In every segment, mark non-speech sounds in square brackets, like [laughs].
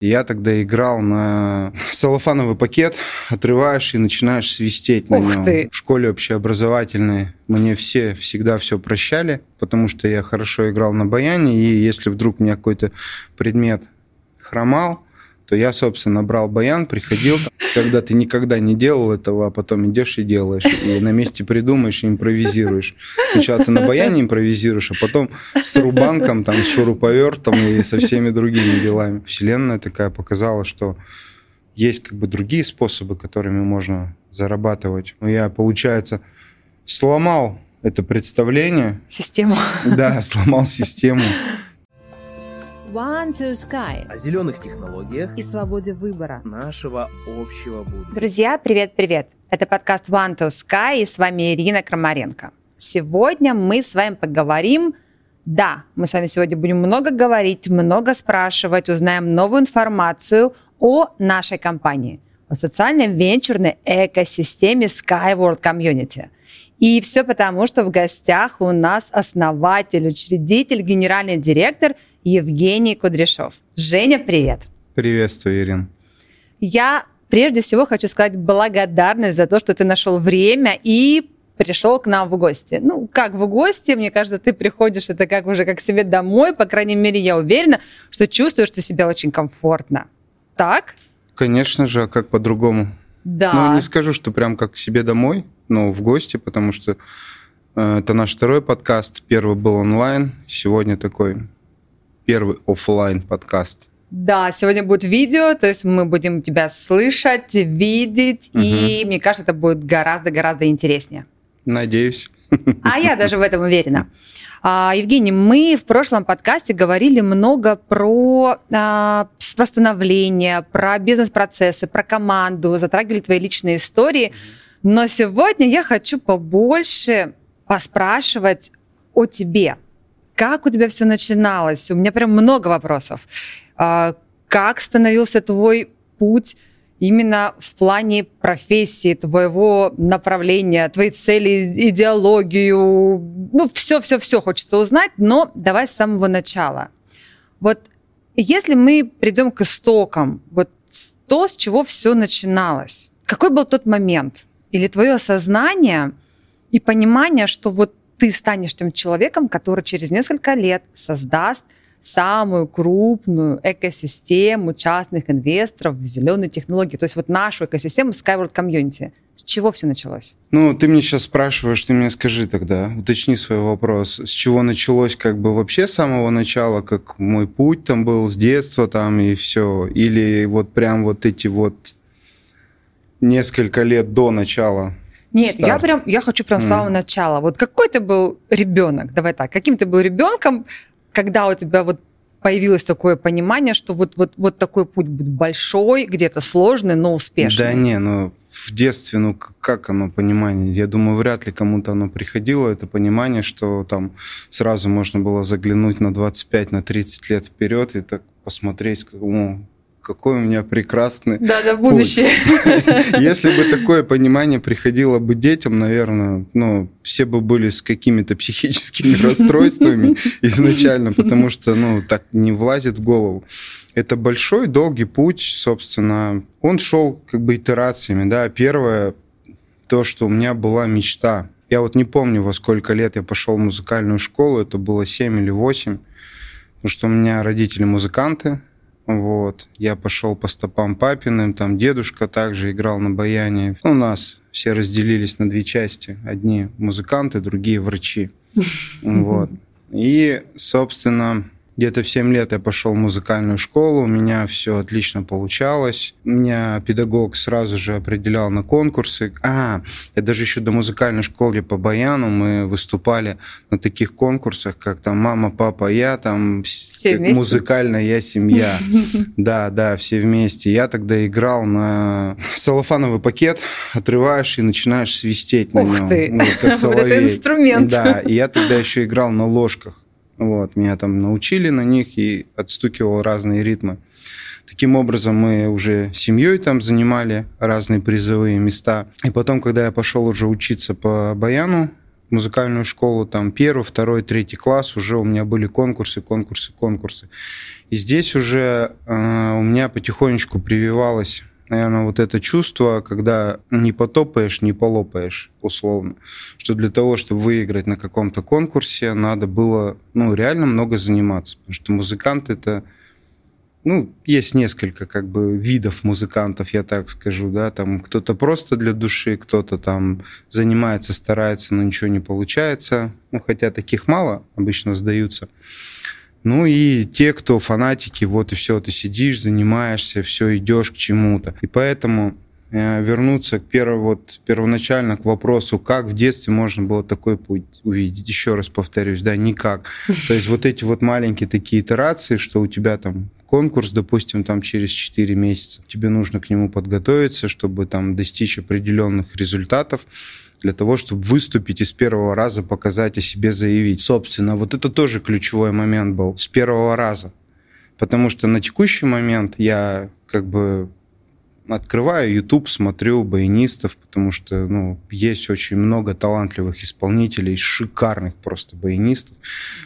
Я тогда играл на [laughs] целлофановый пакет, отрываешь и начинаешь свистеть на Ух нем. ты. В школе общеобразовательной мне все всегда все прощали, потому что я хорошо играл на баяне, и если вдруг у меня какой-то предмет хромал, то я, собственно, брал баян, приходил, когда ты никогда не делал этого, а потом идешь и делаешь, и на месте придумаешь и импровизируешь. Сначала ты на баяне импровизируешь, а потом с рубанком, там, с шуруповертом и со всеми другими делами. Вселенная такая показала, что есть как бы другие способы, которыми можно зарабатывать. Но я, получается, сломал это представление, Систему. да, сломал систему. One to Sky о зеленых технологиях и свободе выбора. нашего общего будущего. Друзья, привет-привет. Это подкаст One to Sky и с вами Ирина Крамаренко. Сегодня мы с вами поговорим да, мы с вами сегодня будем много говорить, много спрашивать, узнаем новую информацию о нашей компании, о социальной венчурной экосистеме Skyworld Community. И все потому, что в гостях у нас основатель, учредитель, генеральный директор Евгений Кудряшов. Женя, привет! Приветствую, Ирин. Я прежде всего хочу сказать благодарность за то, что ты нашел время и пришел к нам в гости. Ну, как в гости, мне кажется, ты приходишь, это как уже как себе домой, по крайней мере, я уверена, что чувствуешь ты себя очень комфортно. Так? Конечно же, а как по-другому? Да. Ну, не скажу, что прям как к себе домой, но в гости, потому что э, это наш второй подкаст. Первый был онлайн, сегодня такой первый оффлайн подкаст. Да, сегодня будет видео, то есть мы будем тебя слышать, видеть, и мне кажется, это будет гораздо-гораздо интереснее. Надеюсь. А я даже в этом уверена. [laughs] А, Евгений, мы в прошлом подкасте говорили много про а, про становление, про бизнес-процессы, про команду, затрагивали твои личные истории. Но сегодня я хочу побольше поспрашивать о тебе. Как у тебя все начиналось? У меня прям много вопросов. А, Как становился твой путь именно в плане профессии, твоего направления, твоей цели, идеологию? Ну, все-все-все хочется узнать, но давай с самого начала. Вот если мы придем к истокам, вот то, с чего все начиналось, какой был тот момент? Или твое осознание и понимание, что вот ты станешь тем человеком, который через несколько лет создаст самую крупную экосистему частных инвесторов в зеленые технологии. То есть вот нашу экосистему Skyward Community. С чего все началось? Ну, ты мне сейчас спрашиваешь, ты мне скажи тогда, уточни свой вопрос. С чего началось как бы вообще с самого начала, как мой путь там был с детства там и все? Или вот прям вот эти вот несколько лет до начала? Нет, я Старт. прям, я хочу прям с самого начала. Вот какой ты был ребенок? Давай так. Каким ты был ребенком, когда у тебя вот появилось такое понимание, что вот, вот, вот такой путь будет большой, где-то сложный, но успешный? Да не, ну в детстве, ну как оно понимание? Я думаю, вряд ли кому-то оно приходило, это понимание, что там сразу можно было заглянуть на 25, на 30 лет вперед и так посмотреть, о, какой у меня прекрасный Да, да, будущее. Если бы такое понимание приходило бы детям, наверное, ну, все бы были с какими-то психическими [laughs] расстройствами изначально, потому что, ну, так не влазит в голову. Это большой, долгий путь, собственно. Он шел как бы итерациями, да. Первое, то, что у меня была мечта. Я вот не помню, во сколько лет я пошел в музыкальную школу, это было 7 или 8, потому что у меня родители музыканты, вот. Я пошел по стопам папиным, там дедушка также играл на баяне. У нас все разделились на две части. Одни музыканты, другие врачи. [laughs] Вот. И, собственно, где-то в 7 лет я пошел в музыкальную школу, у меня все отлично получалось. Меня педагог сразу же определял на конкурсы. А, я даже еще до музыкальной школы по баяну мы выступали на таких конкурсах, как там «Мама, папа, я», там Все вместе? «Музыкальная семья». [laughs] Да, да, все вместе. Я тогда играл на целлофановый пакет, отрываешь и начинаешь свистеть на Ух нем. ты! Ну, как [laughs] Вот это инструмент. Да, и я тогда еще играл на ложках. Вот, меня там научили на них и отстукивал разные ритмы. Таким образом, мы уже семьей там занимали разные призовые места. И потом, когда я пошел уже учиться по баяну, музыкальную школу, там первый, второй, третий класс, уже у меня были конкурсы, конкурсы, конкурсы. И здесь уже э, у меня потихонечку прививалось наверное, вот это чувство, когда не потопаешь, не полопаешь, условно. Что для того, чтобы выиграть на каком-то конкурсе, надо было, ну, реально много заниматься. Потому что музыкант это ну, есть несколько как бы видов музыкантов, я так скажу, да, там кто-то просто для души, кто-то там занимается, старается, но ничего не получается, ну, хотя таких мало обычно сдаются. Ну и те, кто фанатики, вот и все, ты сидишь, занимаешься, все, идешь к чему-то. И поэтому э, вернуться к первому, вот, первоначально к вопросу, как в детстве можно было такой путь увидеть. Еще раз повторюсь, да, никак. [laughs] То есть вот эти вот маленькие такие итерации, что у тебя там конкурс, допустим, там через 4 месяца, тебе нужно к нему подготовиться, чтобы там достичь определенных результатов для того, чтобы выступить и с первого раза показать о себе, заявить. Собственно, вот это тоже ключевой момент был с первого раза. Потому что на текущий момент я как бы открываю YouTube, смотрю баянистов, потому что ну, есть очень много талантливых исполнителей, шикарных просто баянистов.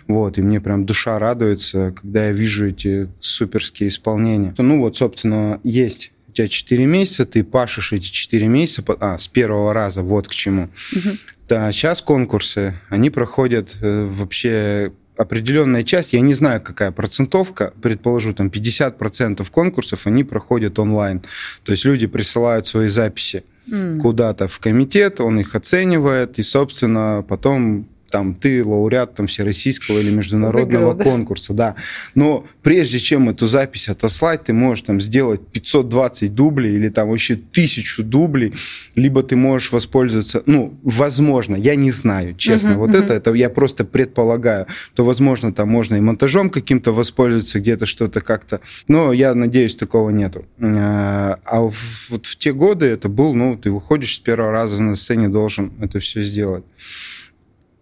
Вот, и мне прям душа радуется, когда я вижу эти суперские исполнения. Ну вот, собственно, есть тебя 4 месяца, ты пашешь эти 4 месяца, а, с первого раза, вот к чему. Угу. Да, сейчас конкурсы, они проходят э, вообще определенная часть, я не знаю, какая процентовка, предположу, там 50% конкурсов, они проходят онлайн. То есть люди присылают свои записи mm. куда-то в комитет, он их оценивает, и, собственно, потом там ты лауреат там всероссийского или международного Выиграл, конкурса, да. да. Но прежде чем эту запись отослать, ты можешь там сделать 520 дублей или там вообще тысячу дублей, либо ты можешь воспользоваться, ну, возможно, я не знаю, честно, uh-huh, вот uh-huh. это, это я просто предполагаю, то, возможно, там можно и монтажом каким-то воспользоваться, где-то что-то как-то, но я надеюсь, такого нету. А, а вот в те годы это был, ну, ты выходишь с первого раза на сцене, должен это все сделать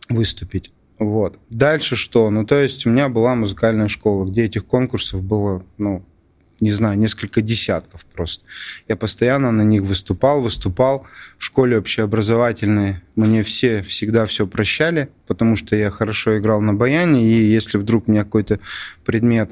выступить. Вот. Дальше что? Ну, то есть у меня была музыкальная школа, где этих конкурсов было, ну, не знаю, несколько десятков просто. Я постоянно на них выступал, выступал. В школе общеобразовательной мне все всегда все прощали, потому что я хорошо играл на баяне, и если вдруг у меня какой-то предмет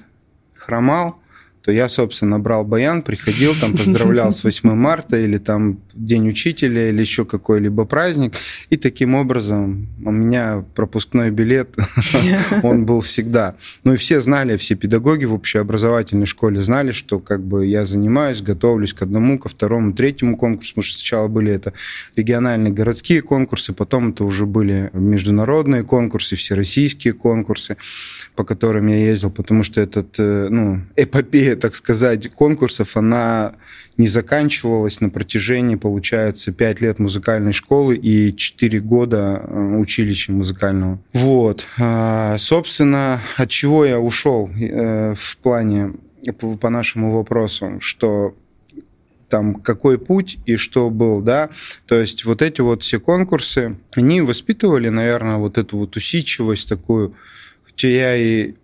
хромал, то я, собственно, брал баян, приходил, там поздравлял с [laughs] 8 марта или там День учителя или еще какой-либо праздник. И таким образом у меня пропускной билет, [laughs] он был всегда. Ну и все знали, все педагоги в общеобразовательной школе знали, что как бы я занимаюсь, готовлюсь к одному, ко второму, третьему конкурсу, потому что сначала были это региональные городские конкурсы, потом это уже были международные конкурсы, всероссийские конкурсы, по которым я ездил, потому что этот, э, ну, эпопея, так сказать, конкурсов, она не заканчивалась на протяжении, получается, 5 лет музыкальной школы и 4 года э, училища музыкального. Вот. А, собственно, от чего я ушел э, в плане по нашему вопросу, что там какой путь и что был, да. То есть вот эти вот все конкурсы, они воспитывали, наверное, вот эту вот усидчивость такую, хотя я и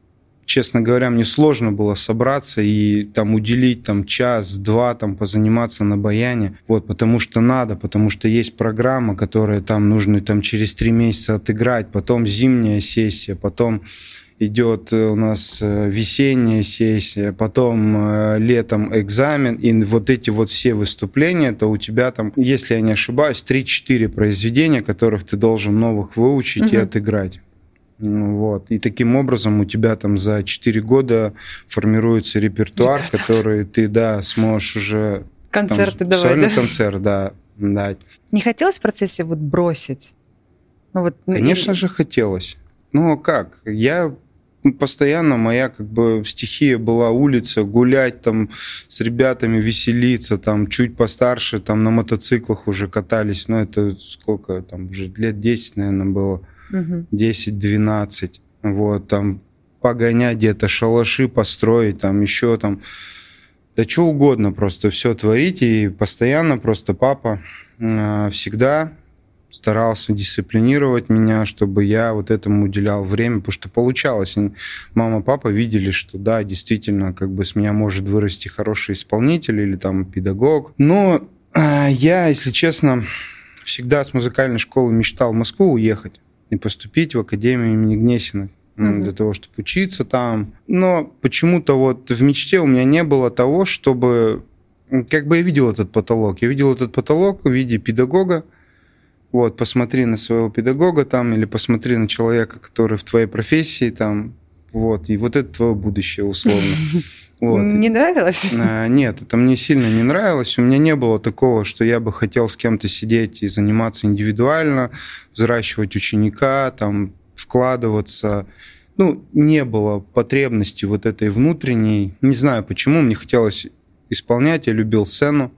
честно говоря, мне сложно было собраться и там уделить там час-два там позаниматься на баяне, вот, потому что надо, потому что есть программа, которая там нужно там через три месяца отыграть, потом зимняя сессия, потом идет у нас э, весенняя сессия, потом э, летом экзамен, и вот эти вот все выступления, это у тебя там, если я не ошибаюсь, 3-4 произведения, которых ты должен новых выучить угу. и отыграть. Ну вот. И таким образом у тебя там за 4 года формируется репертуар, репертуар. который ты, да, сможешь уже... Концерты там, давать, Сольный да? концерт, да, дать. Не хотелось в процессе вот бросить? Ну, вот, Конечно и... же хотелось. Ну, как? Я постоянно моя как бы стихия была улица, гулять там с ребятами, веселиться, там чуть постарше, там на мотоциклах уже катались, ну это сколько там, уже лет 10, наверное, было угу. 10-12. Вот, там погонять где-то, шалаши построить, там еще там, да что угодно просто все творить. И постоянно просто папа э, всегда старался дисциплинировать меня, чтобы я вот этому уделял время, потому что получалось. Мама, папа видели, что да, действительно, как бы с меня может вырасти хороший исполнитель или там педагог. Но э, я, если честно, всегда с музыкальной школы мечтал в Москву уехать и поступить в Академию имени Гнесиных mm для того, чтобы учиться там. Но почему-то вот в мечте у меня не было того, чтобы... Как бы я видел этот потолок. Я видел этот потолок в виде педагога. Вот, посмотри на своего педагога там, или посмотри на человека, который в твоей профессии там, вот, и вот это твое будущее условно. [laughs] Вот. Не нравилось? А, [laughs] нет, это мне сильно не нравилось. У меня не было такого, что я бы хотел с кем-то сидеть и заниматься индивидуально, взращивать ученика, там, вкладываться. Ну, не было потребности вот этой внутренней. Не знаю почему, мне хотелось исполнять, я любил сцену.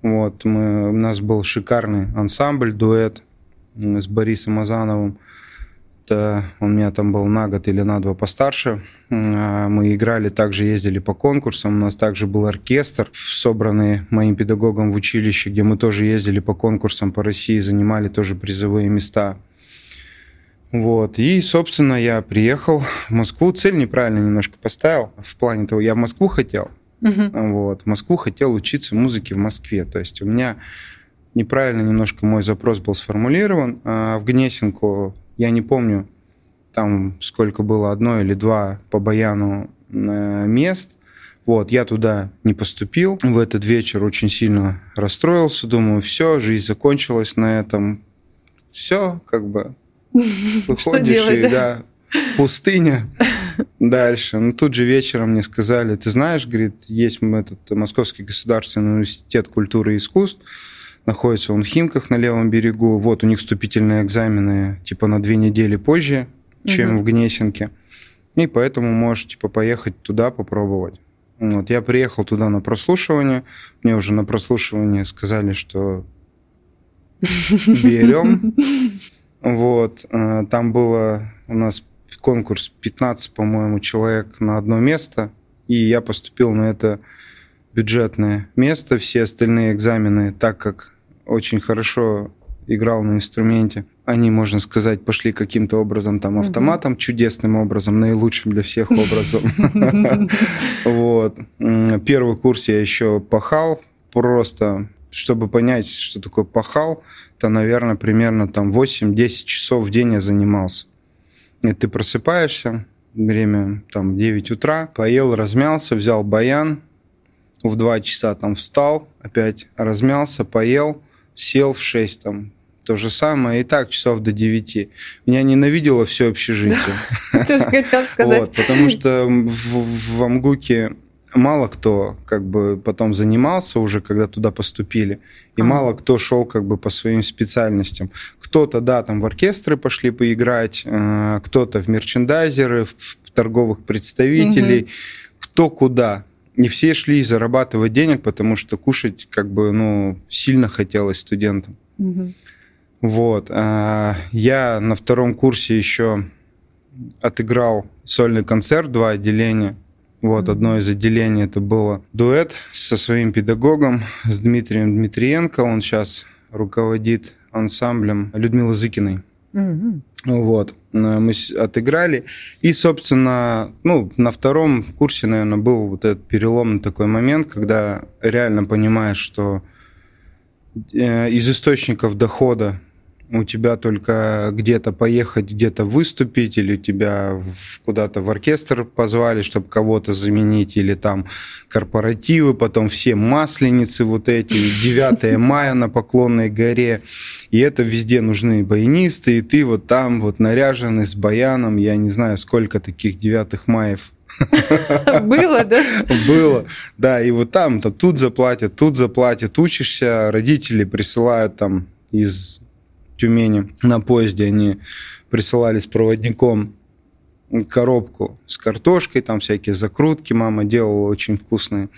Вот, мы, у нас был шикарный ансамбль, дуэт с Борисом Азановым. Он меня там был на год или на два постарше. А, мы играли, также ездили по конкурсам. У нас также был оркестр, собранный моим педагогом в училище, где мы тоже ездили по конкурсам по России, занимали тоже призовые места. Вот. И, собственно, я приехал в Москву. Цель неправильно немножко поставил. В плане того, я в Москву хотел. Угу. Вот. В Москву хотел учиться музыке в Москве. То есть у меня неправильно немножко мой запрос был сформулирован. А в Гнесинку, я не помню, там сколько было, одно или два по баяну э, мест. Вот, я туда не поступил. В этот вечер очень сильно расстроился. Думаю, все, жизнь закончилась на этом. Все, как бы, [laughs] Выходишь, и да, пустыня [laughs] дальше. Ну, тут же вечером мне сказали, ты знаешь, говорит, есть этот Московский государственный университет культуры и искусств, находится он в Химках на левом берегу. Вот у них вступительные экзамены типа на две недели позже, чем угу. в Гнесинке. И поэтому можешь типа поехать туда попробовать. Вот, я приехал туда на прослушивание. Мне уже на прослушивание сказали, что берем. Вот, э, там было у нас конкурс 15, по-моему, человек на одно место, и я поступил на это бюджетное место. Все остальные экзамены, так как очень хорошо играл на инструменте, они, можно сказать, пошли каким-то образом там автоматом, угу. чудесным образом, наилучшим для всех [laughs] образом. Вот. Первый курс я еще пахал, просто чтобы понять, что такое пахал, то, наверное, примерно там 8-10 часов в день я занимался. И ты просыпаешься, время там 9 утра, поел, размялся, взял баян, в 2 часа там встал, опять размялся, поел, сел в 6 там, то же самое, и так часов до 9. Меня ненавидело все общежитие. Тоже хотел [laughs] сказать. Потому что в Амгуке мало кто как бы потом занимался уже, когда туда поступили, и мало кто шел как бы по своим специальностям. Кто-то, да, там в оркестры пошли поиграть, э, кто-то в мерчендайзеры, в торговых представителей, угу. кто куда. Не все шли зарабатывать денег, потому что кушать как бы, ну, сильно хотелось студентам. Угу. Вот. А я на втором курсе еще отыграл сольный концерт, два отделения. Вот, одно из отделений это было дуэт со своим педагогом, с Дмитрием Дмитриенко. Он сейчас руководит ансамблем Людмилы Зыкиной. Mm-hmm. Вот, мы отыграли. И, собственно, ну, на втором курсе, наверное, был вот этот переломный такой момент, когда реально понимаешь, что э, из источников дохода у тебя только где-то поехать, где-то выступить, или тебя куда-то в оркестр позвали, чтобы кого-то заменить, или там корпоративы, потом все масленицы вот эти, 9 [laughs] мая на Поклонной горе, и это везде нужны баянисты, и ты вот там вот наряженный с баяном, я не знаю, сколько таких 9 маев [laughs] было, да? [laughs] Было, да. И вот там, то тут заплатят, тут заплатят, учишься, родители присылают там из Тюмени на поезде они присылали с проводником коробку с картошкой, там всякие закрутки мама делала очень вкусные.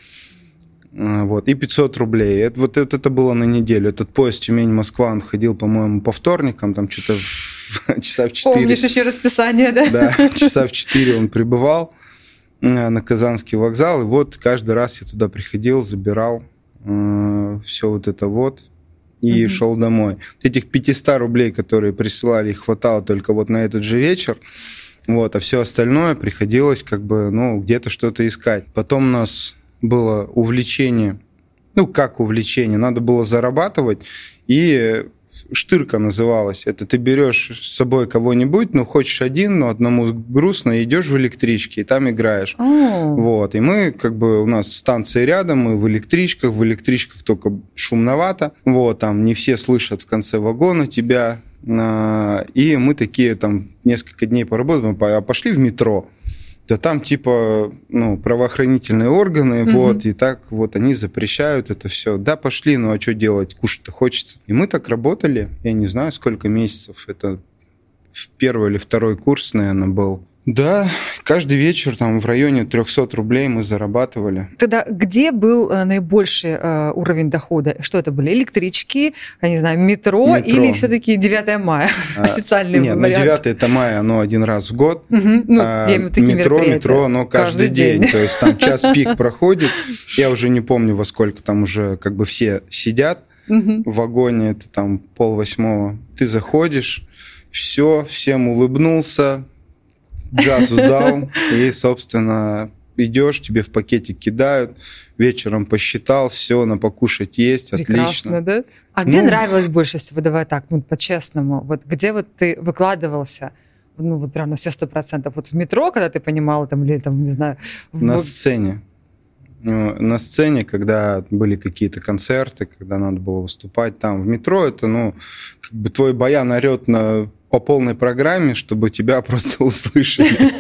А, вот, и 500 рублей. Это, вот это, это было на неделю. Этот поезд Тюмень-Москва, он ходил, по-моему, по вторникам, там что-то [laughs] часа в 4. Помнишь еще расписание, да? Да, [laughs] часа в 4 он прибывал а, на Казанский вокзал, и вот каждый раз я туда приходил, забирал э, все вот это вот, и mm шел домой. Этих 500 рублей, которые присылали, хватало только вот на этот же вечер. Вот, а все остальное приходилось как бы, ну, где-то что-то искать. Потом у нас было увлечение, ну, как увлечение, надо было зарабатывать, и штырка называлась. Это ты берешь с собой кого-нибудь, ну, хочешь один, но одному грустно, идешь в электричке, и там играешь. О, Вот, и мы, как бы, у нас станции рядом, мы в электричках, в электричках только шумновато, вот, там не все слышат в конце вагона тебя, а, и мы такие там несколько дней поработали, а пошли в метро, да там типа, ну, правоохранительные органы, Мгм. вот, и так вот они запрещают это все. Да, пошли, ну а что делать, кушать-то хочется. И мы так работали, я не знаю, сколько месяцев, это в первый или второй курс, наверное, был. Да, каждый вечер там в районе 300 рублей мы зарабатывали. Тогда где был э, наибольший э, уровень дохода? Что это были? Электрички, я не знаю, метро, Метро. или все-таки 9 мая? А, Официальный Нет, вариант. 9 это мая, оно один раз в год. Мгм. Ну, А я имею такие метро, метро, оно каждый, Каждый день. день. То есть там час [laughs] пик проходит. Я уже не помню, во сколько там уже как бы все сидят в вагоне. Это там пол восьмого. Ты заходишь, все, всем улыбнулся, джазу дал, и, собственно, идешь, тебе в пакетик кидают, вечером посчитал, все, на покушать есть, Прекрасно, отлично. да? А где Ну. нравилось больше всего? Давай так, ну, по-честному. Вот где вот ты выкладывался? Ну, вот прям на все сто процентов. Вот в метро, когда ты понимала, там, или там, не знаю... в- На сцене. Ну, На сцене, когда были какие-то концерты, когда надо было выступать там в метро, это, ну, как бы твой баян орет на по полной программе, чтобы тебя [laughs] просто услышали.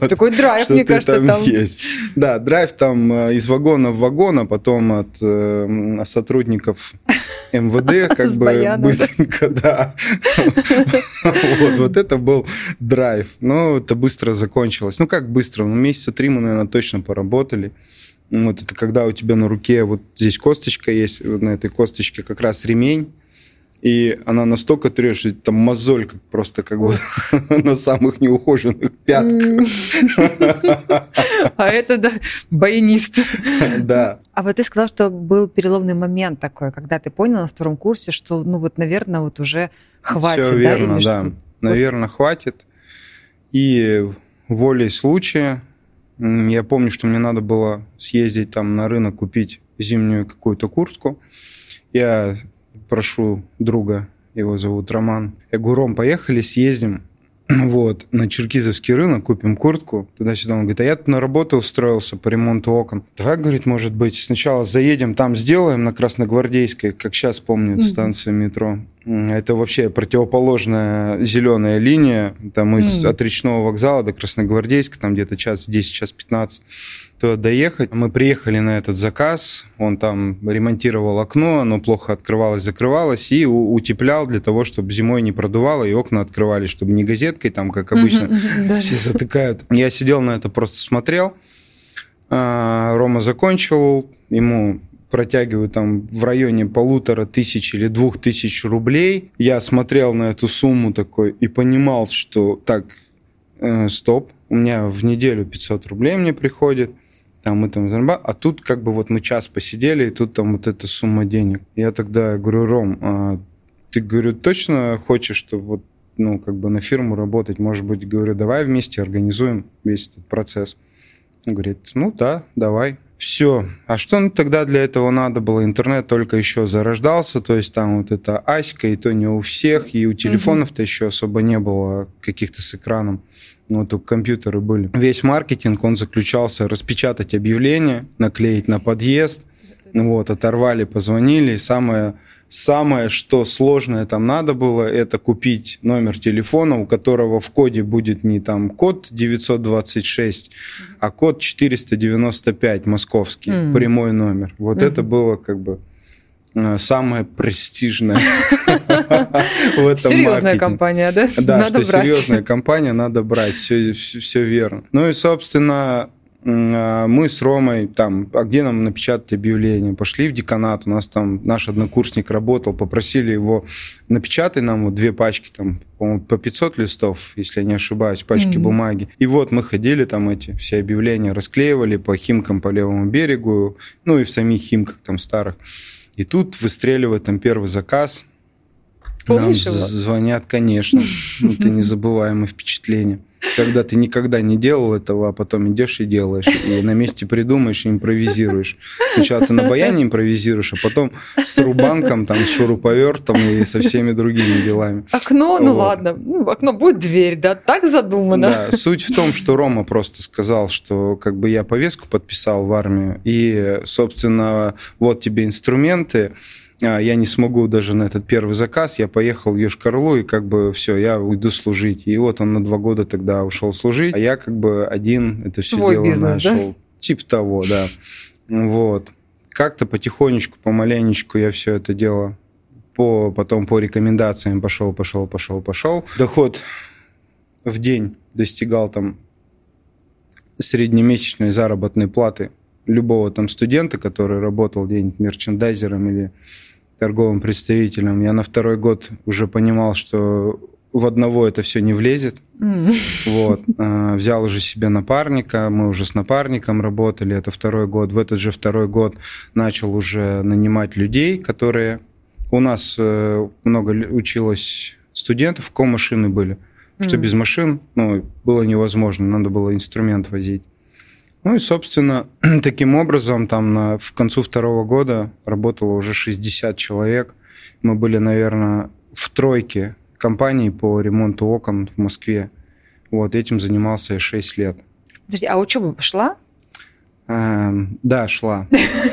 [laughs] Такой драйв, мне кажется, там. есть. Да, драйв там э, из вагона в вагон, а потом от э, сотрудников [laughs] МВД как бы быстренько, да. Вот, вот это был драйв. Но это быстро закончилось. Ну, как быстро? Ну, месяца три мы, наверное, точно поработали. Вот это когда у тебя на руке вот здесь косточка есть, на этой косточке как раз ремень, и она настолько трешь, что там мозоль как просто как бы [laughs] на самых неухоженных пятках. [laughs] А это, да, баянист. Да. А вот ты сказал, что был переломный момент такой, когда ты понял на втором курсе, что, ну вот, наверное, вот уже хватит, Все да, верно, да. Наверное, хватит. И волей случая, я помню, что мне надо было съездить там на рынок купить зимнюю какую-то куртку. Я прошу друга, его зовут Роман. Я говорю, Ром, поехали, съездим [clears throat] вот, на Черкизовский рынок, купим куртку туда-сюда. Он говорит, а я тут на работу устроился по ремонту окон. Давай, говорит, может быть, сначала заедем, там сделаем на Красногвардейской, как сейчас помню, Мгм. станцию метро. М, Это вообще противоположная зеленая линия. Там Мгм. от речного вокзала до Красногвардейска, там где-то час 10, час 15 туда доехать. Мы приехали на этот заказ, он там ремонтировал окно, оно плохо открывалось, закрывалось, и утеплял для того, чтобы зимой не продувало, и окна открывались, чтобы не газеткой, там, как обычно, все затыкают. Я сидел на это, просто смотрел. А, Рома закончил, ему протягивают там в районе полутора тысяч или двух тысяч рублей. Я смотрел на эту сумму такой и понимал, что так, э, стоп, у меня в неделю 500 рублей мне приходит, там мы там а тут как бы вот мы час посидели, и тут там вот эта сумма денег. Я тогда говорю, Ром, а ты, говорю, точно хочешь, чтобы вот ну, как бы на фирму работать, может быть, говорю, давай вместе организуем весь этот процесс. Он говорит, ну да, давай. Все. А что ну, тогда для этого надо было? Интернет только еще зарождался, то есть там вот эта аська, и то не у всех, и у телефонов-то еще особо не было каких-то с экраном. Только компьютеры были. Весь маркетинг, он заключался распечатать объявление, наклеить на подъезд, вот, оторвали, позвонили. Самое, самое, что сложное там надо было, это купить номер телефона, у которого в коде будет не там код 926, а код 495 московский, М. прямой номер. Вот Мгм. это было как бы э, самое престижное [laughs] в этом Серьезная компания, да? Да, что серьезная компания, надо брать, все, все, верно. Ну и, собственно, а, мы с Ромой там, а где нам напечатать объявление? Пошли в деканат, у нас там наш однокурсник работал, попросили его напечатай нам вот две пачки, там, по 500 листов, если я не ошибаюсь, пачки Мгм. бумаги. И вот мы ходили там эти все объявления, расклеивали по химкам по левому берегу, ну и в самих химках там старых. И тут выстреливает там первый заказ, нам Помнишь его? з- звонят, конечно. [laughs] Это незабываемое впечатление. Когда ты никогда не делал этого, а потом идешь и делаешь, и на месте придумаешь и импровизируешь. Сначала ты на баяне импровизируешь, а потом с рубанком, там, с шуруповертом и со всеми другими делами. Окно, ну вот. ладно, ну, окно будет дверь, да, так задумано. Да, суть в том, что Рома просто сказал, что как бы я повестку подписал в армию, и, собственно, вот тебе инструменты, я не смогу даже на этот первый заказ, я поехал в Йошкар-Олу, и как бы все, я уйду служить. И вот он на два года тогда ушел служить, а я как бы один это все Свой дело бизнес, нашел. Да? Типа того, да. Вот. Как-то потихонечку, помаленечку я все это дело по, потом по рекомендациям пошел, пошел, пошел, пошел. Доход в день достигал там среднемесячной заработной платы любого там студента, который работал где-нибудь мерчендайзером или торговым представителем. Я на второй год уже понимал, что в одного это все не влезет. Mm. Вот. А, взял уже себе напарника, мы уже с напарником работали, это второй год. В этот же второй год начал уже нанимать людей, которые... У нас э, много училось студентов, ко-машины были, mm. что без машин ну, было невозможно, надо было инструмент возить. Ну и, собственно, [clears throat] таким образом, там на, в концу второго года работало уже 60 человек. Мы были, наверное, в тройке компаний по ремонту окон в Москве. Вот этим занимался я 6 лет. Подожди, а учеба пошла? Эм, да, шла.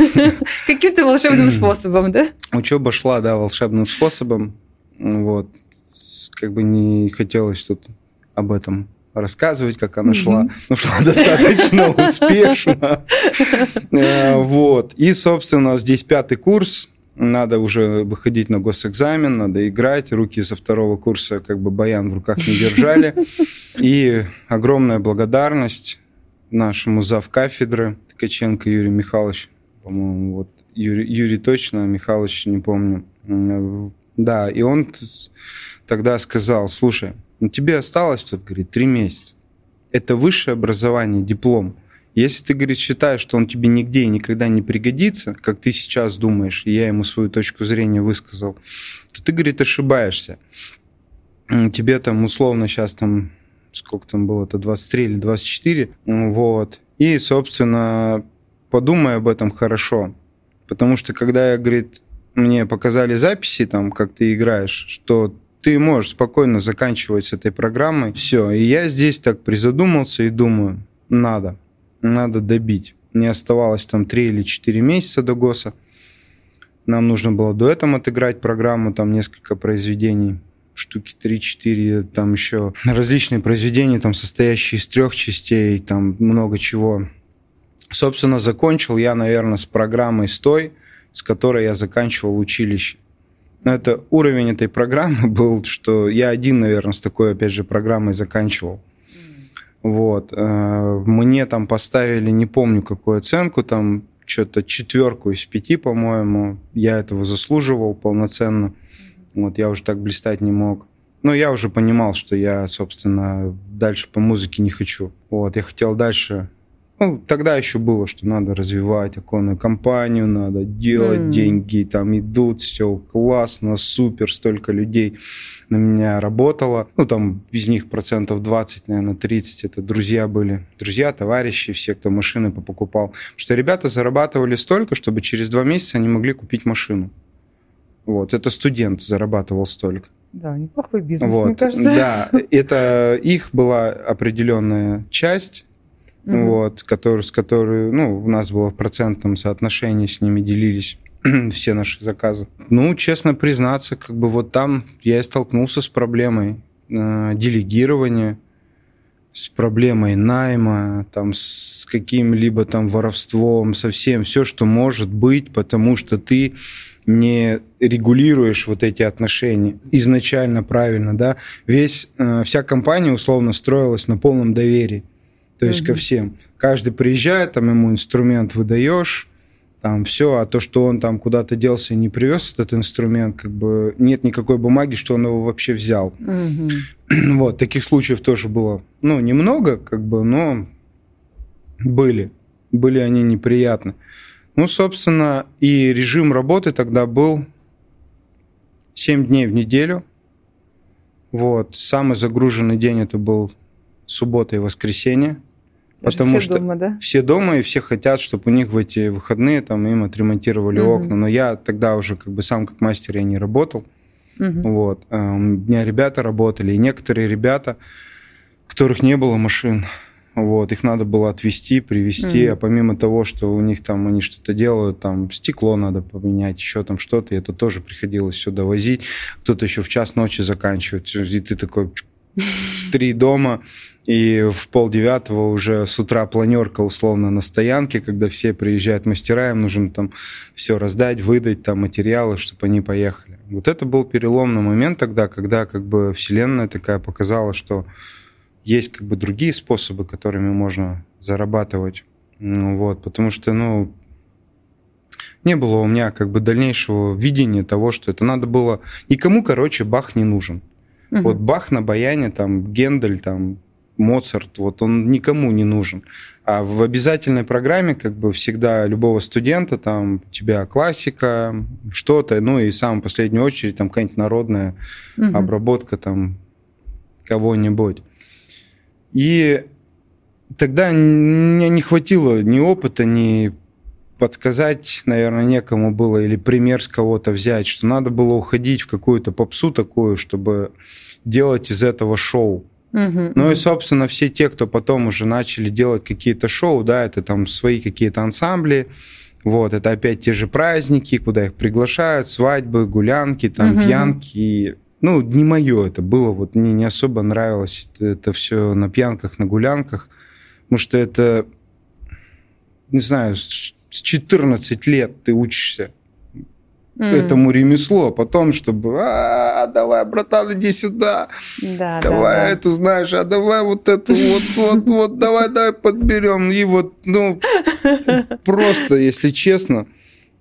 [laughs] Каким-то волшебным [clears throat] способом, да? Учеба шла, да, волшебным способом. Вот. Как бы не хотелось тут об этом рассказывать, как она шла. Ну, шла [laughs] достаточно успешно. [laughs] Э, вот. И, собственно, здесь пятый курс. Надо уже выходить на госэкзамен, надо играть. Руки со второго курса как бы баян в руках не держали. [laughs] И огромная благодарность нашему зав кафедры Ткаченко Юрий Михайлович. По-моему, вот Юрий, Юрий точно, Михайлович не помню. Э, да, и он тогда сказал, слушай, ну, тебе осталось, тут, говорит, три месяца. Это высшее образование, диплом. Если ты, говорит, считаешь, что он тебе нигде и никогда не пригодится, как ты сейчас думаешь, и я ему свою точку зрения высказал, то ты, говорит, ошибаешься. Тебе там условно сейчас там, сколько там было, это 23 или 24, вот. И, собственно, подумай об этом хорошо. Потому что когда говорит, мне показали записи, там, как ты играешь, что ты можешь спокойно заканчивать с этой программой. Все. И я здесь так призадумался и думаю, надо, надо добить. Мне оставалось там 3 или 4 месяца до ГОСа. Нам нужно было до этого отыграть программу, там несколько произведений, штуки 3-4, там еще различные произведения, там состоящие из трех частей, там много чего. Собственно, закончил я, наверное, с программой с той, с которой я заканчивал училище. Но это уровень этой программы [laughs] был, что я один, наверное, с такой, опять же, программой заканчивал. Вот. Э, мне там поставили, не помню какую оценку, там что-то четверку из пяти, по-моему. Я этого заслуживал полноценно. Вот, я уже так блистать не мог. Но я уже понимал, что я, собственно, дальше по музыке не хочу. Вот, я хотел дальше ну, тогда еще было, что надо развивать оконную компанию, надо делать mm. деньги, там идут, все классно, супер, столько людей на меня работало. Ну, там из них процентов 20, наверное, 30 это друзья были. Друзья, товарищи, все, кто машины покупал. Потому что ребята зарабатывали столько, чтобы через два месяца они могли купить машину. Вот, это студент зарабатывал столько. Да, неплохой бизнес, вот. мне кажется. Да, это их была определенная часть, угу. вот, который, с которой, ну, у нас было в процентном соотношении, с ними делились [clears throat] все наши заказы. Ну, честно признаться, как бы вот там я и столкнулся с проблемой э, делегирования, с проблемой найма, там, с каким-либо там воровством, совсем все, что может быть, потому что ты не регулируешь вот эти отношения изначально правильно, да, весь, э, вся компания условно строилась на полном доверии то есть mm-hmm. ко всем. Каждый приезжает, там ему инструмент выдаешь, там все, а то, что он там куда-то делся и не привез этот инструмент, как бы нет никакой бумаги, что он его вообще взял. Mm-hmm. [clears throat] Вот, таких случаев тоже было, ну, немного, как бы, но были. Были они неприятны. Ну, собственно, и режим работы тогда был 7 дней в неделю. Вот, самый загруженный день это был суббота и воскресенье. Потому все что дома, да? все дома, и все хотят, чтобы у них в эти выходные там им отремонтировали Мгм. окна. Но я тогда уже как бы сам как мастер я не работал. Мгм. Вот. А У меня ребята работали, и некоторые ребята, у которых не было машин, вот, их надо было отвезти, привезти, Мгм. а помимо того, что у них там они что-то делают, там стекло надо поменять, еще там что-то, и это тоже приходилось все довозить. Кто-то еще в час ночи заканчивает, и ты такой три дома, и в полдевятого уже с утра планерка условно на стоянке, когда все приезжают мастера, им нужно там все раздать, выдать там материалы, чтобы они поехали. Вот это был переломный момент тогда, когда как бы вселенная такая показала, что есть как бы другие способы, которыми можно зарабатывать. Ну, вот, потому что, ну, не было у меня как бы дальнейшего видения того, что это надо было... Никому, короче, Бах не нужен. Мгм. Вот Бах на баяне, там, Гендель, там, Моцарт, вот он никому не нужен. А в обязательной программе как бы всегда любого студента, там, у тебя классика, что-то, ну и в самую последнюю очередь там какая-нибудь народная Мгм. обработка там кого-нибудь. И тогда мне не хватило ни опыта, ни подсказать, наверное, некому было, или пример с кого-то взять, что надо было уходить в какую-то попсу такую, чтобы делать из этого шоу. Мгм. Ну и, Мгм. собственно, все те, кто потом уже начали делать какие-то шоу, да, это там свои какие-то ансамбли, вот, это опять те же праздники, куда их приглашают, свадьбы, гулянки, там, Мгм. пьянки. Ну, не мое это было, вот мне не особо нравилось это, это все на пьянках, на гулянках, потому что это, не знаю, с с 14 лет ты учишься М. этому ремеслу, а потом, чтобы, а, давай, братан, иди сюда, Да, да, Давай да. эту знаешь, а давай вот эту вот, вот, вот, давай, давай подберем. И вот, ну, просто, если честно,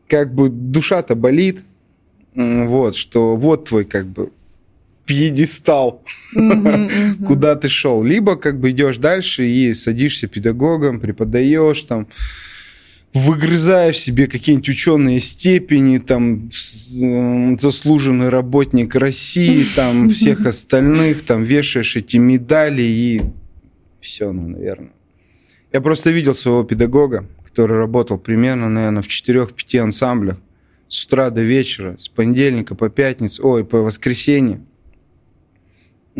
как бы душа-то болит, вот, что вот твой как бы пьедестал, [laughs] куда ты шел. Либо как бы идешь дальше и садишься педагогом, преподаешь там, выгрызаешь себе какие-нибудь ученые степени, там, м, заслуженный работник России, там, [laughs] всех остальных, там, вешаешь эти медали и все, ну, наверное. Я просто видел своего педагога, который работал примерно, наверное, в 4-5 ансамблях с утра до вечера, с понедельника по пятницу, ой, по воскресенье.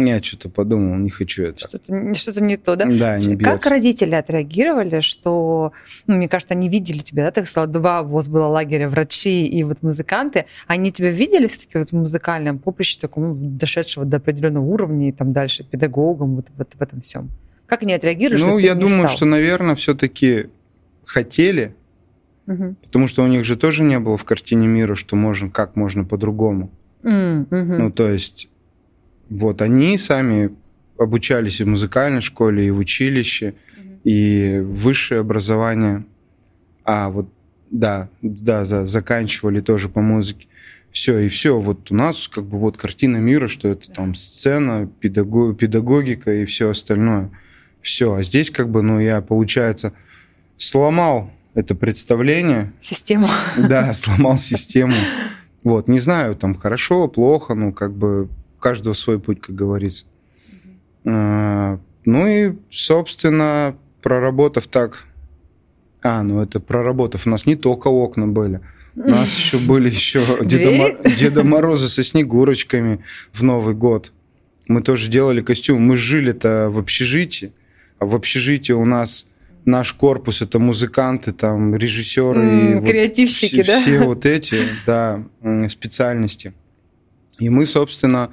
Я что-то подумал, не хочу это. Что-то, не- что-то не то, да? Да, не Как бьется. родители отреагировали, что, ну, мне кажется, они видели тебя, да, ты сказала, два у вас было лагеря, врачи и вот музыканты, они тебя видели все-таки вот в музыкальном поприще, таком, ну, дошедшего до определенного уровня и там дальше педагогом, вот, вот в этом всем? Как они отреагировали, что Ну, я думаю, стал? что, наверное, все-таки хотели, Мгм. потому что у них же тоже не было в картине мира, что можно, как можно по-другому. Мгм. Ну, то есть, вот они сами обучались и в музыкальной школе, и в училище, Мгм. и высшее образование. А вот, да, да, за- заканчивали тоже по музыке. Все, и все. Вот у нас как бы вот картина мира, что это там сцена, педаго- педагогика и все остальное. Все. А здесь как бы, ну, я, получается, сломал это представление, Систему. да, сломал систему. Вот, не знаю, там хорошо, плохо, ну, как бы каждого свой путь, как говорится. А, Ну и, собственно, проработав так... А, ну это проработав, у нас не только окна были. У нас [laughs] еще были еще Деда, Двери? Мо- Деда Мороза со снегурочками в Новый год. Мы тоже делали костюм. Мы жили-то в общежитии, а в общежитии у нас наш корпус это музыканты, там режиссеры и М, вот креативщики, все, да? все вот эти, да, специальности. И мы, собственно,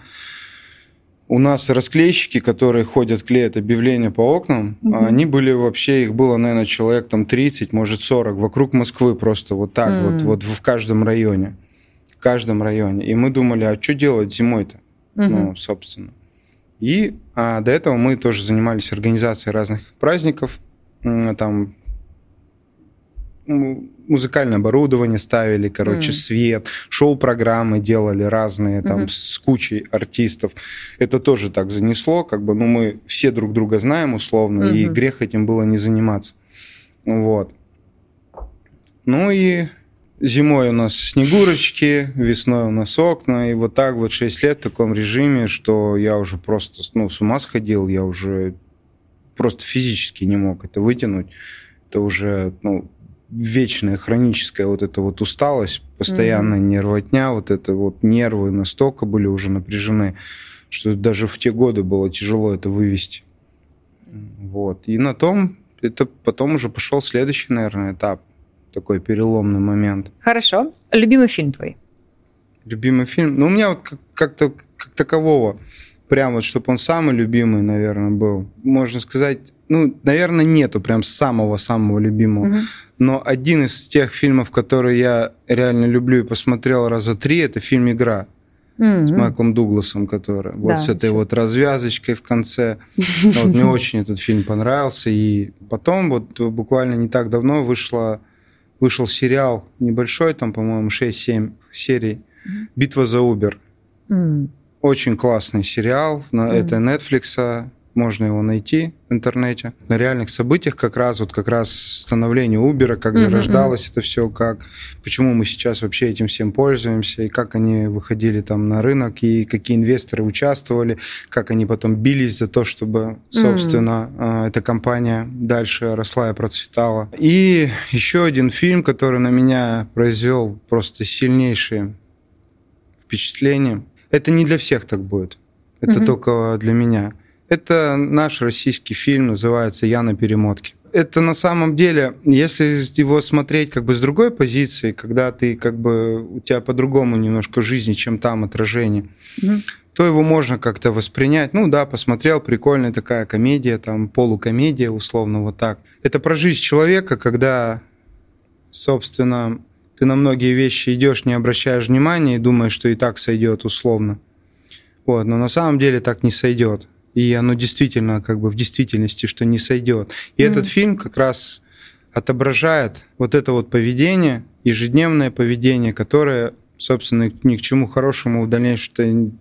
у нас расклейщики, которые ходят, клеят объявления по окнам, Мгм. они были вообще, их было, наверное, человек там 30, может 40, вокруг Москвы просто вот так вот, вот в каждом районе. В каждом районе. И мы думали, а что делать зимой-то? Мгм. Ну, собственно. И а, до этого мы тоже занимались организацией разных праздников. Там музыкальное оборудование ставили, короче, М. свет, шоу-программы делали разные, там, Мгм. с кучей артистов. Это тоже так занесло, как бы, ну, мы все друг друга знаем условно, и Мгм. грех этим было не заниматься. Вот. Ну и зимой у нас снегурочки, весной у нас окна, и вот так вот 6 лет в таком режиме, что я уже просто ну, с ума сходил, я уже просто физически не мог это вытянуть. Это уже ну, вечная хроническая вот эта вот усталость, постоянная mm-hmm. нервотня, вот это вот нервы настолько были уже напряжены, что даже в те годы было тяжело это вывести. Вот. И на том это потом уже пошел следующий, наверное, этап, такой переломный момент. Хорошо. Любимый фильм твой? Любимый фильм? Ну, у меня вот как-то как такового, прям вот, чтобы он самый любимый, наверное, был. Можно сказать, ну, наверное, нету прям самого-самого любимого. Угу. Но один из тех фильмов, которые я реально люблю и посмотрел раза три, это фильм «Игра» mm-hmm. с Майклом Дугласом, который да, вот с этой вот развязочкой в конце. [laughs] Вот, мне очень этот фильм понравился. И потом, вот буквально не так давно вышло, вышел сериал небольшой, там, по-моему, 6-7 серий «Битва за Убер». Mm. Очень классный сериал. Mm. Это Netflix можно его найти в интернете. На реальных событиях как раз вот как раз становление Uber, как mm-hmm. зарождалось это все, как почему мы сейчас вообще этим всем пользуемся, и как они выходили там на рынок, и какие инвесторы участвовали, как они потом бились за то, чтобы, собственно, mm-hmm. эта компания дальше росла и процветала. И еще один фильм, который на меня произвел просто сильнейшее впечатление. Это не для всех так будет. Это mm-hmm. только для меня. Это наш российский фильм, называется «Я на перемотке». Это на самом деле, если его смотреть как бы с другой позиции, когда ты как бы у тебя по-другому немножко жизни, чем там отражение, mm то его можно как-то воспринять. Ну да, посмотрел, прикольная такая комедия, там полукомедия, условно вот так. Это про жизнь человека, когда, собственно, ты на многие вещи идешь, не обращаешь внимания и думаешь, что и так сойдет условно. Вот, но на самом деле так не сойдет и оно действительно как бы в действительности, что не сойдет. И mm-hmm. этот фильм как раз отображает вот это вот поведение, ежедневное поведение, которое, собственно, ни к чему хорошему в дальнейшем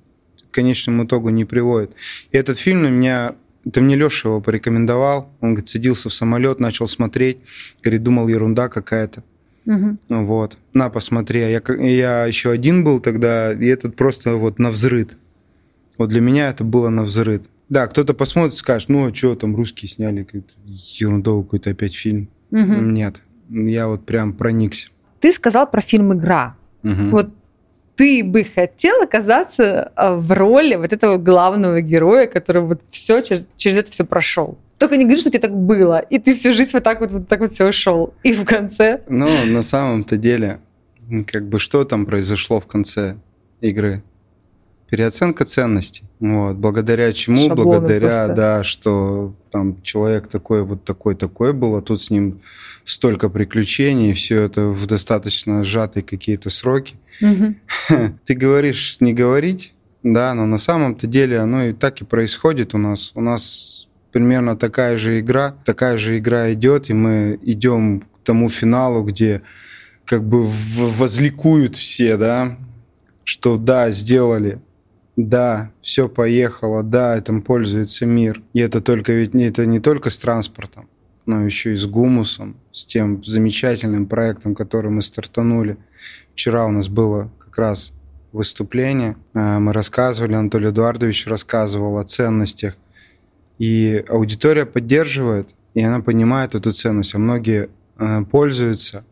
к конечному итогу не приводит. И этот фильм на меня это мне Леша его порекомендовал. Он говорит, садился в самолет, начал смотреть. Говорит, думал, ерунда какая-то. Угу. Вот. На, посмотри. А я, я еще один был тогда, и этот просто вот на взрыд. Вот для меня это было на взрыд. Да, кто-то посмотрит, скажет, ну, а что там русские сняли, ерундовый какой-то опять фильм. Угу. Нет, я вот прям проникся. Ты сказал про фильм «Игра». Угу. Вот ты бы хотел оказаться а, в роли вот этого главного героя, который вот все через, через это все прошел. Только не говори, что тебе так было, и ты всю жизнь вот так вот, вот так вот все ушел. И в конце... Ну, на самом-то деле, как бы что там произошло в конце игры? Переоценка ценностей. Вот, благодаря чему? Шаблоны благодаря, просто. да, что там человек такой вот такой такой был, а тут с ним столько приключений, все это в достаточно сжатые какие-то сроки. Угу. [laughs] Ты говоришь не говорить, да, но на самом-то деле оно и так и происходит у нас. У нас примерно такая же игра, такая же игра идет, и мы идем к тому финалу, где как бы возликуют все, да, что да, сделали, да, все поехало, да, этим пользуется мир. И это только ведь это не только с транспортом, но еще и с гумусом, с тем замечательным проектом, который мы стартанули. Вчера у нас было как раз выступление. Э, мы рассказывали, Анатолий Эдуардович рассказывал о ценностях. И аудитория поддерживает, и она понимает эту ценность. А многие э, пользуются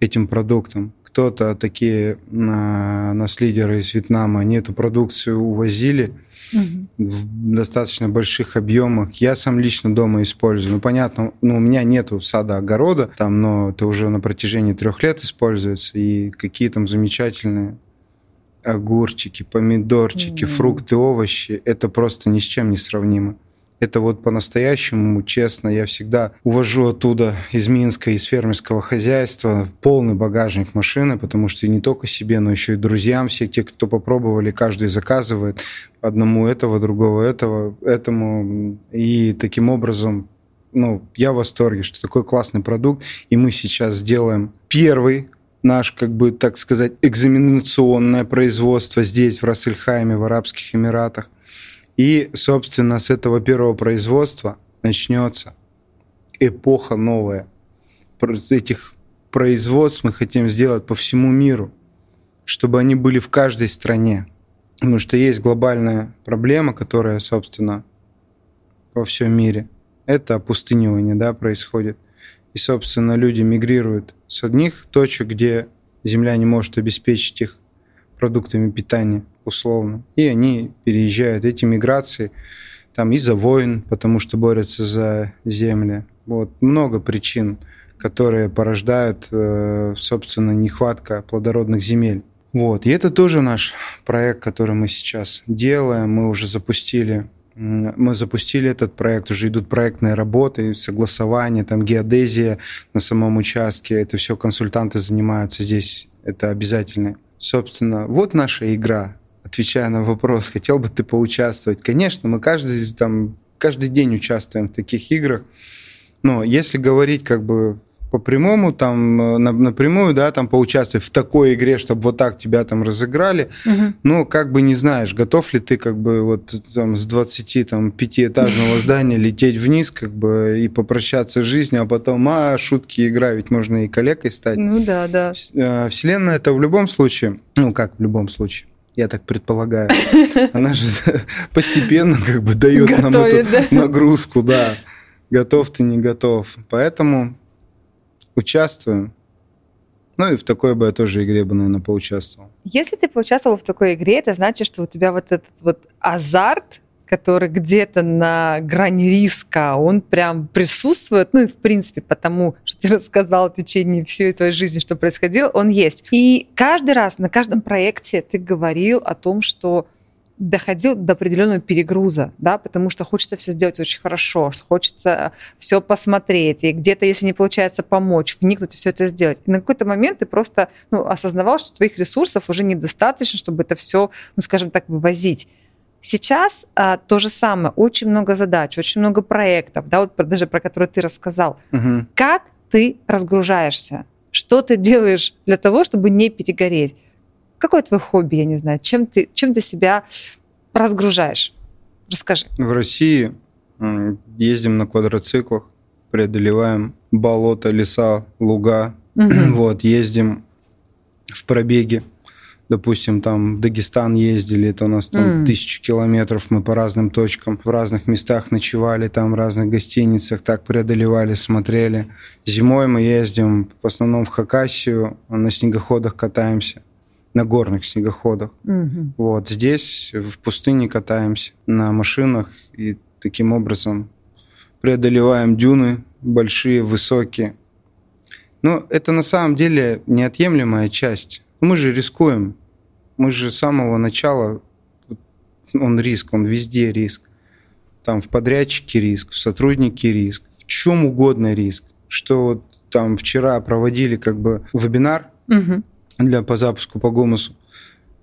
этим продуктом кто-то, такие на, нас лидеры из Вьетнама, они эту продукцию увозили угу. в достаточно больших объемах. Я сам лично дома использую. Ну, понятно, ну, у меня нету сада огорода, там, но это уже на протяжении трех лет используется. И какие там замечательные огурчики, помидорчики, mm фрукты, овощи. Это просто ни с чем не сравнимо. Это вот по-настоящему, честно, я всегда увожу оттуда из Минска, из фермерского хозяйства полный багажник машины, потому что не только себе, но еще и друзьям, все те, кто попробовали, каждый заказывает одному этого, другого этого, этому. И таким образом ну, я в восторге, что такой классный продукт, и мы сейчас сделаем первый наш, как бы, так сказать, экзаменационное производство здесь, в Рассельхайме, в Арабских Эмиратах. И, собственно, с этого первого производства начнется эпоха новая. Этих производств мы хотим сделать по всему миру, чтобы они были в каждой стране. Потому что есть глобальная проблема, которая, собственно, во всем мире. это опустынивание, да, происходит. И, собственно, люди мигрируют с одних точек, где земля не может обеспечить их продуктами питания, условно, и они переезжают. Эти миграции там из-за войн, потому что борются за земли. Вот много причин, которые порождают, э, собственно, нехватка плодородных земель. Вот. И это тоже наш проект, который мы сейчас делаем. Мы уже запустили мы запустили этот проект, уже идут проектные работы, согласование, там геодезия на самом участке, это все консультанты занимаются здесь, это обязательно. Собственно, вот наша игра. Отвечая на вопрос, хотел бы ты поучаствовать? Конечно, мы каждый, там, каждый день участвуем в таких играх. Но если говорить как бы по прямому, там, э, на, напрямую, да, там поучаствовать в такой игре, чтобы вот так тебя там разыграли, угу. ну, как бы не знаешь, готов ли ты как бы вот там с 20, там, пятиэтажного [laughs] здания лететь вниз, как бы, и попрощаться с жизнью, а потом, а, шутки, игра, ведь можно и коллегой стать. Ну, да, да. Э, вселенная это в любом случае, ну, как в любом случае, я так предполагаю. [laughs] Она же [laughs] постепенно как бы дает нам эту нагрузку, да. Готов ты, не готов. Поэтому участвую. Ну и в такой бы я тоже игре бы, наверное, поучаствовал. Если ты поучаствовал в такой игре, это значит, что у тебя вот этот вот азарт, который где-то на грани риска, он прям присутствует, ну и в принципе потому, что ты [laughs] рассказал в течение всей твоей жизни, что происходило, он есть. И каждый раз на каждом проекте ты говорил о том, что доходил до определенного перегруза, да, потому что хочется все сделать очень хорошо, хочется все посмотреть, и где-то, если не получается помочь, вникнуть и все это сделать. И на какой-то момент ты просто ну, осознавал, что твоих ресурсов уже недостаточно, чтобы это все, ну, скажем так, вывозить. Сейчас а, то же самое, очень много задач, очень много проектов, да, вот даже про которые ты рассказал. Угу. Как ты разгружаешься? Что ты делаешь для того, чтобы не перегореть? Какое твое хобби, я не знаю? Чем ты, чем ты себя разгружаешь? Расскажи. В России ездим на квадроциклах, преодолеваем болота, леса, луга. Угу. Вот, ездим в пробеге. Допустим, там в Дагестан ездили, это у нас там mm. тысячи километров, мы по разным точкам, в разных местах ночевали, там в разных гостиницах, так преодолевали, смотрели. Зимой мы ездим в основном в Хакасию, на снегоходах катаемся на горных снегоходах. Угу. Вот здесь в пустыне катаемся на машинах и таким образом преодолеваем дюны большие, высокие. Но это на самом деле неотъемлемая часть. Мы же рискуем. Мы же с самого начала, он риск, он везде риск. Там в подрядчике риск, в сотруднике риск, в чем угодно риск. Что вот там вчера проводили как бы вебинар, угу для, по запуску по Гомосу.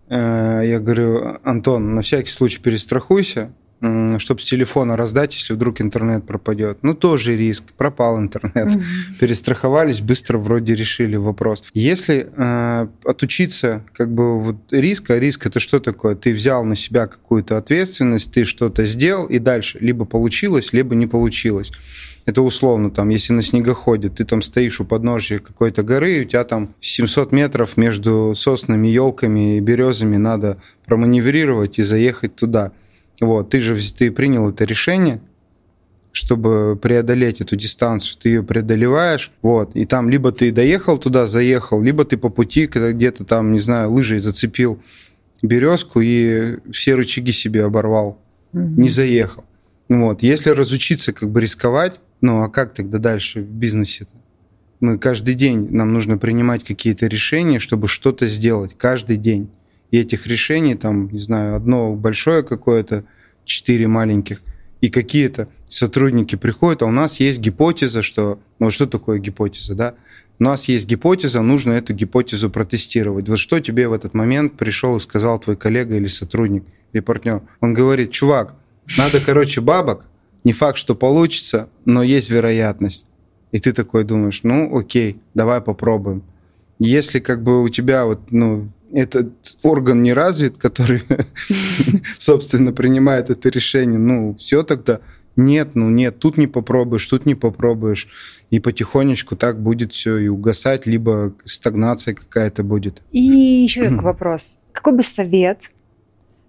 Э, я говорю, Антон, на всякий случай перестрахуйся, чтобы с телефона раздать, если вдруг интернет пропадет. Ну, тоже риск. Пропал интернет. Угу. [laughs] Перестраховались, быстро вроде решили вопрос. Если э, отучиться, как бы вот риск, а риск это что такое? Ты взял на себя какую-то ответственность, ты что-то сделал, и дальше либо получилось, либо не получилось. Это условно, там, если на снегоходе ты там стоишь у подножия какой-то горы, и у тебя там 700 метров между соснами, елками и березами надо проманеврировать и заехать туда. Вот, ты же ты принял это решение, чтобы преодолеть эту дистанцию, ты ее преодолеваешь, вот, и там либо ты доехал туда, заехал, либо ты по пути где-то там, не знаю, лыжей зацепил березку и все рычаги себе оборвал, mm-hmm. не заехал. Вот, если разучиться как бы рисковать, ну а как тогда дальше в бизнесе-то? Мы каждый день, нам нужно принимать какие-то решения, чтобы что-то сделать. Каждый день. И этих решений, там, не знаю, одно большое какое-то, четыре маленьких, и какие-то сотрудники приходят, а у нас есть гипотеза, что... Ну, что такое гипотеза, да? У нас есть гипотеза, нужно эту гипотезу протестировать. Вот что тебе в этот момент пришел и сказал твой коллега или сотрудник, или партнер? Он говорит, чувак, надо, короче, бабок, не факт, что получится, но есть вероятность. И ты такой думаешь, ну окей, давай попробуем. Если как бы у тебя вот, ну, этот орган не развит, который, [laughs] собственно, принимает это решение, ну, все тогда нет, ну нет, тут не попробуешь, тут не попробуешь. И потихонечку так будет все и угасать, либо стагнация какая-то будет. И еще такой [clears throat] вопрос. Какой бы совет,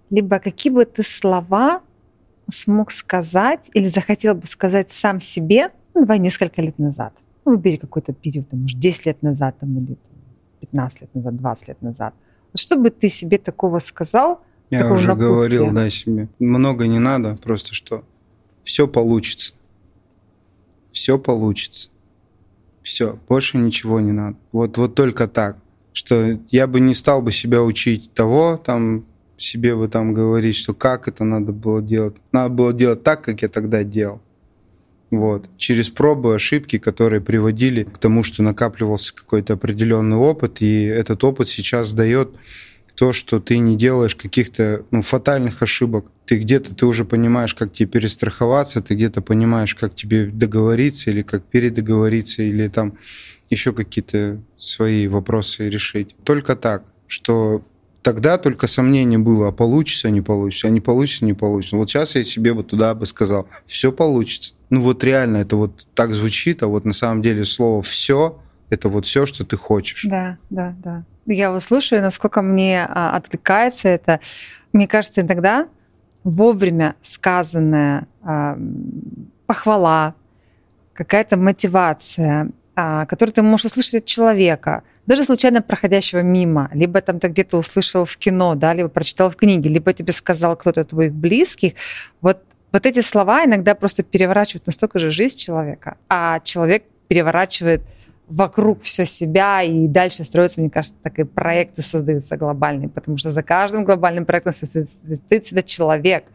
либо какие бы ты слова смог сказать или захотел бы сказать сам себе, ну, давай несколько лет назад? Ну, выбери какой-то период, там, может, 10 лет назад там, или 15 лет назад, 20 лет назад. Что бы ты себе такого сказал? Я такого уже напутствия? говорил, да, себе. Много не надо, просто что все получится. Все получится. Все, больше ничего не надо. Вот, вот только так. Что я бы не стал бы себя учить того, там, себе бы там говорить, что как это надо было делать. Надо было делать так, как я тогда делал. Вот. Через пробы, ошибки, которые приводили к тому, что накапливался какой-то определенный опыт, и этот опыт сейчас дает то, что ты не делаешь каких-то ну, фатальных ошибок. Ты где-то ты уже понимаешь, как тебе перестраховаться, ты где-то понимаешь, как тебе договориться или как передоговориться, или там еще какие-то свои вопросы решить. Только так, что тогда только сомнение было, а получится, не получится, а не получится, не получится. Вот сейчас я себе вот туда бы сказал, все получится. Ну вот реально это вот так звучит, а вот на самом деле слово «все» — это вот все, что ты хочешь. Да, да, да. Я его слушаю, насколько мне а, откликается это. Мне кажется, иногда вовремя сказанная а, похвала, какая-то мотивация, а, которую ты можешь услышать от человека, даже случайно проходящего мимо, либо там ты где-то услышал в кино, да, либо прочитал в книге, либо тебе сказал кто-то твоих близких, вот, вот эти слова иногда просто переворачивают настолько же жизнь человека, а человек переворачивает вокруг все себя, и дальше строятся, мне кажется, так и проекты создаются глобальные, потому что за каждым глобальным проектом стоит всегда человек.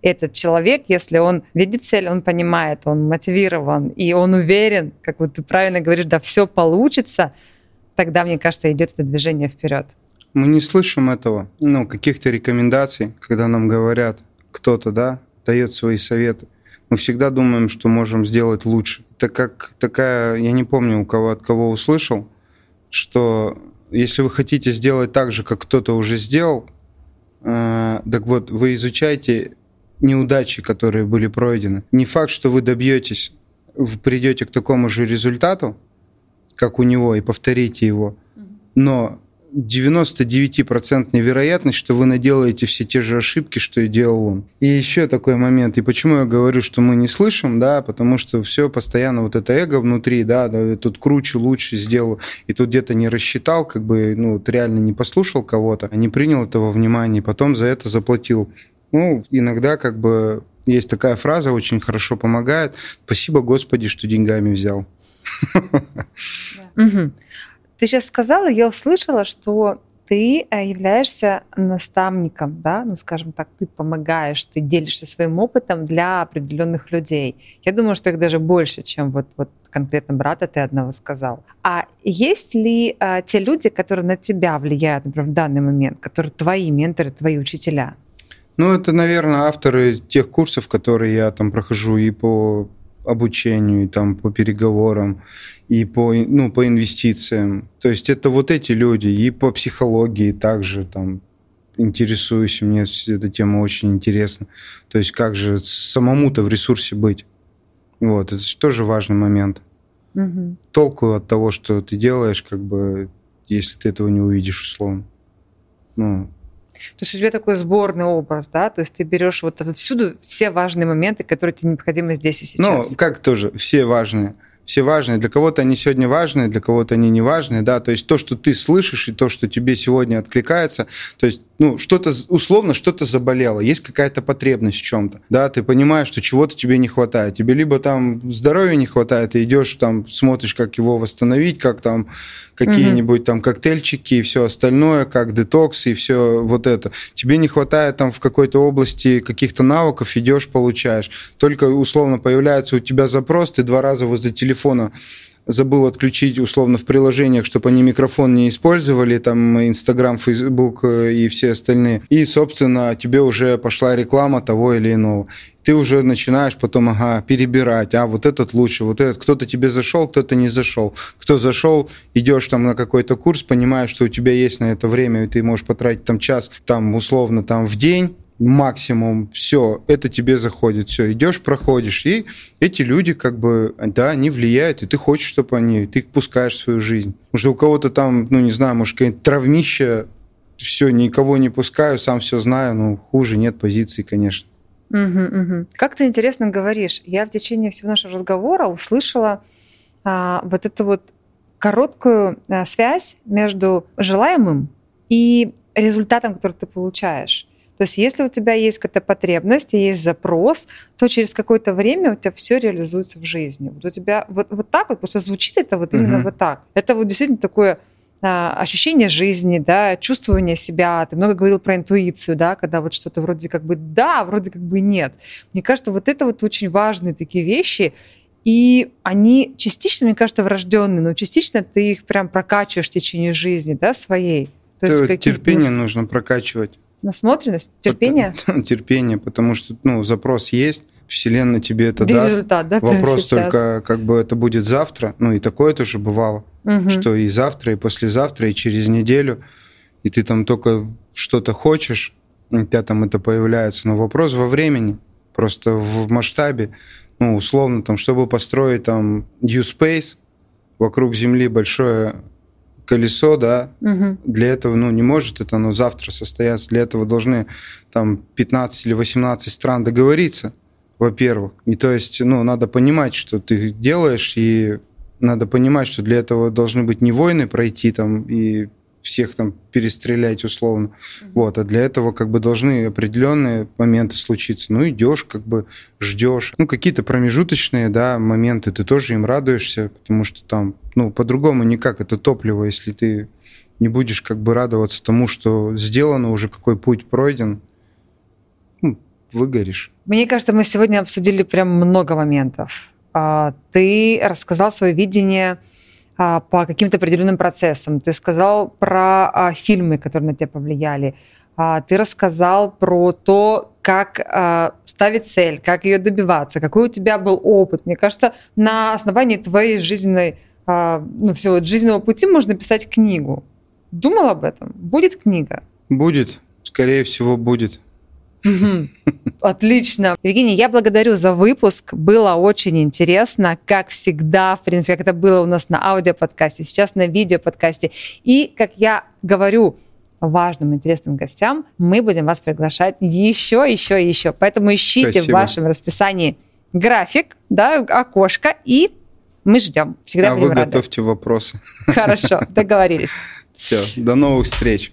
Этот человек, если он видит цель, он понимает, он мотивирован, и он уверен, как вот ты правильно говоришь, да, все получится, тогда, мне кажется, идет это движение вперед. Мы не слышим этого, ну, каких-то рекомендаций, когда нам говорят кто-то, да, дает свои советы. Мы всегда думаем, что можем сделать лучше. Это как такая, я не помню, у кого от кого услышал, что если вы хотите сделать так же, как кто-то уже сделал, э, так вот, вы изучаете неудачи, которые были пройдены. Не факт, что вы добьетесь, вы придете к такому же результату, как у него, и повторите его, но 99% вероятность, что вы наделаете все те же ошибки, что и делал он. И еще такой момент. И почему я говорю, что мы не слышим, да, потому что все постоянно вот это эго внутри, да, да тут круче, лучше сделал, и тут где-то не рассчитал, как бы, ну, вот реально не послушал кого-то, не принял этого внимания, потом за это заплатил. Ну, иногда как бы есть такая фраза, очень хорошо помогает. Спасибо, Господи, что деньгами взял. Мгм. Ты сейчас сказала, я услышала, что ты э, являешься наставником, да, ну, скажем так, ты помогаешь, ты делишься своим опытом для определенных людей. Я думаю, что их даже больше, чем вот, вот конкретно брата ты одного сказал. А есть ли а, те люди, которые на тебя влияют, например, в данный момент, которые твои менторы, твои учителя? Ну, это, наверное, авторы тех курсов, которые я там прохожу и по обучению, и там по переговорам, и по, ну, по инвестициям. То есть это вот эти люди, и по психологии также там интересуюсь, мне эта тема очень интересна. То есть как же самому-то в ресурсе быть. Вот, это же тоже важный момент. Мгм. Толку от того, что ты делаешь, как бы, если ты этого не увидишь условно. Ну, То есть у тебя такой сборный образ, да? То есть ты берешь вот отсюда все важные моменты, которые тебе необходимы здесь и Ну, сейчас. как тоже, все важные. Все важные. Для кого-то они сегодня важные, для кого-то они не важные, да. То есть то, что ты слышишь, и то, что тебе сегодня откликается, то есть, ну, что-то, условно, что-то заболело, есть какая-то потребность в чем-то, да, ты понимаешь, что чего-то тебе не хватает. Тебе либо там здоровья не хватает, ты идешь там, смотришь, как его восстановить, как там какие-нибудь там коктейльчики и все остальное, как детокс и все вот это. Тебе не хватает там в какой-то области каких-то навыков, идешь, получаешь. Только условно появляется у тебя запрос, ты два раза возле телефона забыл отключить условно в приложениях, чтобы они микрофон не использовали, там Инстаграм, Фейсбук э, и все остальные. И, собственно, тебе уже пошла реклама того или иного. Ты уже начинаешь потом, ага, перебирать, а вот этот лучше, вот этот, кто-то тебе зашел, кто-то не зашел. Кто зашел, идешь там на какой-то курс, понимаешь, что у тебя есть на это время, и ты можешь потратить там час, там условно там в день, максимум, все, это тебе заходит, все, идешь, проходишь, и эти люди, как бы, да, они влияют, и ты хочешь, чтобы они, ты их пускаешь в свою жизнь. Потому что у кого-то там, ну, не знаю, может, какое-нибудь травмище, все, никого не пускаю, сам все знаю, ну, хуже нет позиции, конечно. Угу, угу. Как ты интересно говоришь. Я в течение всего нашего разговора услышала а, вот эту вот короткую а, связь между желаемым и результатом, который ты получаешь. То есть если у тебя есть какая-то потребность, есть запрос, то через какое-то время у тебя все реализуется в жизни. Вот у тебя вот, вот так вот, потому что звучит это вот именно uh-huh. вот так. Это вот действительно такое а, ощущение жизни, да, чувствование себя. Ты много говорил про интуицию, да, когда вот что-то вроде как бы да, вроде как бы нет. Мне кажется, вот это вот очень важные такие вещи. И они частично, мне кажется, врожденные, но частично ты их прям прокачиваешь в течение жизни, да, своей. То есть терпение нужно прокачивать. Насмотренность, терпение? [laughs] терпение, потому что ну, запрос есть, Вселенная тебе это да даст. Результат, да, Вопрос только, как бы это будет завтра. Ну и такое тоже бывало, угу. что и завтра, и послезавтра, и через неделю, и ты там только что-то хочешь, у тебя там это появляется. Но вопрос во времени, просто в масштабе. Ну, условно, там, чтобы построить там U-Space, вокруг Земли большое колесо, да, угу. для этого, ну, не может это, но завтра состояться. Для этого должны там 15 или 18 стран договориться, во-первых. И то есть, ну, надо понимать, что ты делаешь, и надо понимать, что для этого должны быть не войны пройти там и всех там перестрелять условно. Mm-hmm. Вот, а для этого как бы должны определенные моменты случиться. Ну, идешь, как бы ждешь. Ну, какие-то промежуточные, да, моменты, ты тоже им радуешься, потому что там, ну, по-другому никак это топливо, если ты не будешь как бы радоваться тому, что сделано уже, какой путь пройден, ну, выгоришь. Мне кажется, мы сегодня обсудили прям много моментов. А, ты рассказал свое видение по каким-то определенным процессам. Ты сказал про а, фильмы, которые на тебя повлияли. А, ты рассказал про то, как а, ставить цель, как ее добиваться, какой у тебя был опыт. Мне кажется, на основании твоей жизненной, а, ну, всего жизненного пути можно писать книгу. Думал об этом? Будет книга? Будет. Скорее всего, будет. Отлично. Евгений, я благодарю за выпуск. Было очень интересно, как всегда, в принципе, как это было у нас на аудиоподкасте, сейчас на видеоподкасте. И, как я говорю, важным, интересным гостям, мы будем вас приглашать еще, еще, еще. Поэтому ищите Спасибо. в вашем расписании график, да, окошко, и мы ждем. Всегда а вы рады. готовьте вопросы. Хорошо, договорились. Все, до новых встреч.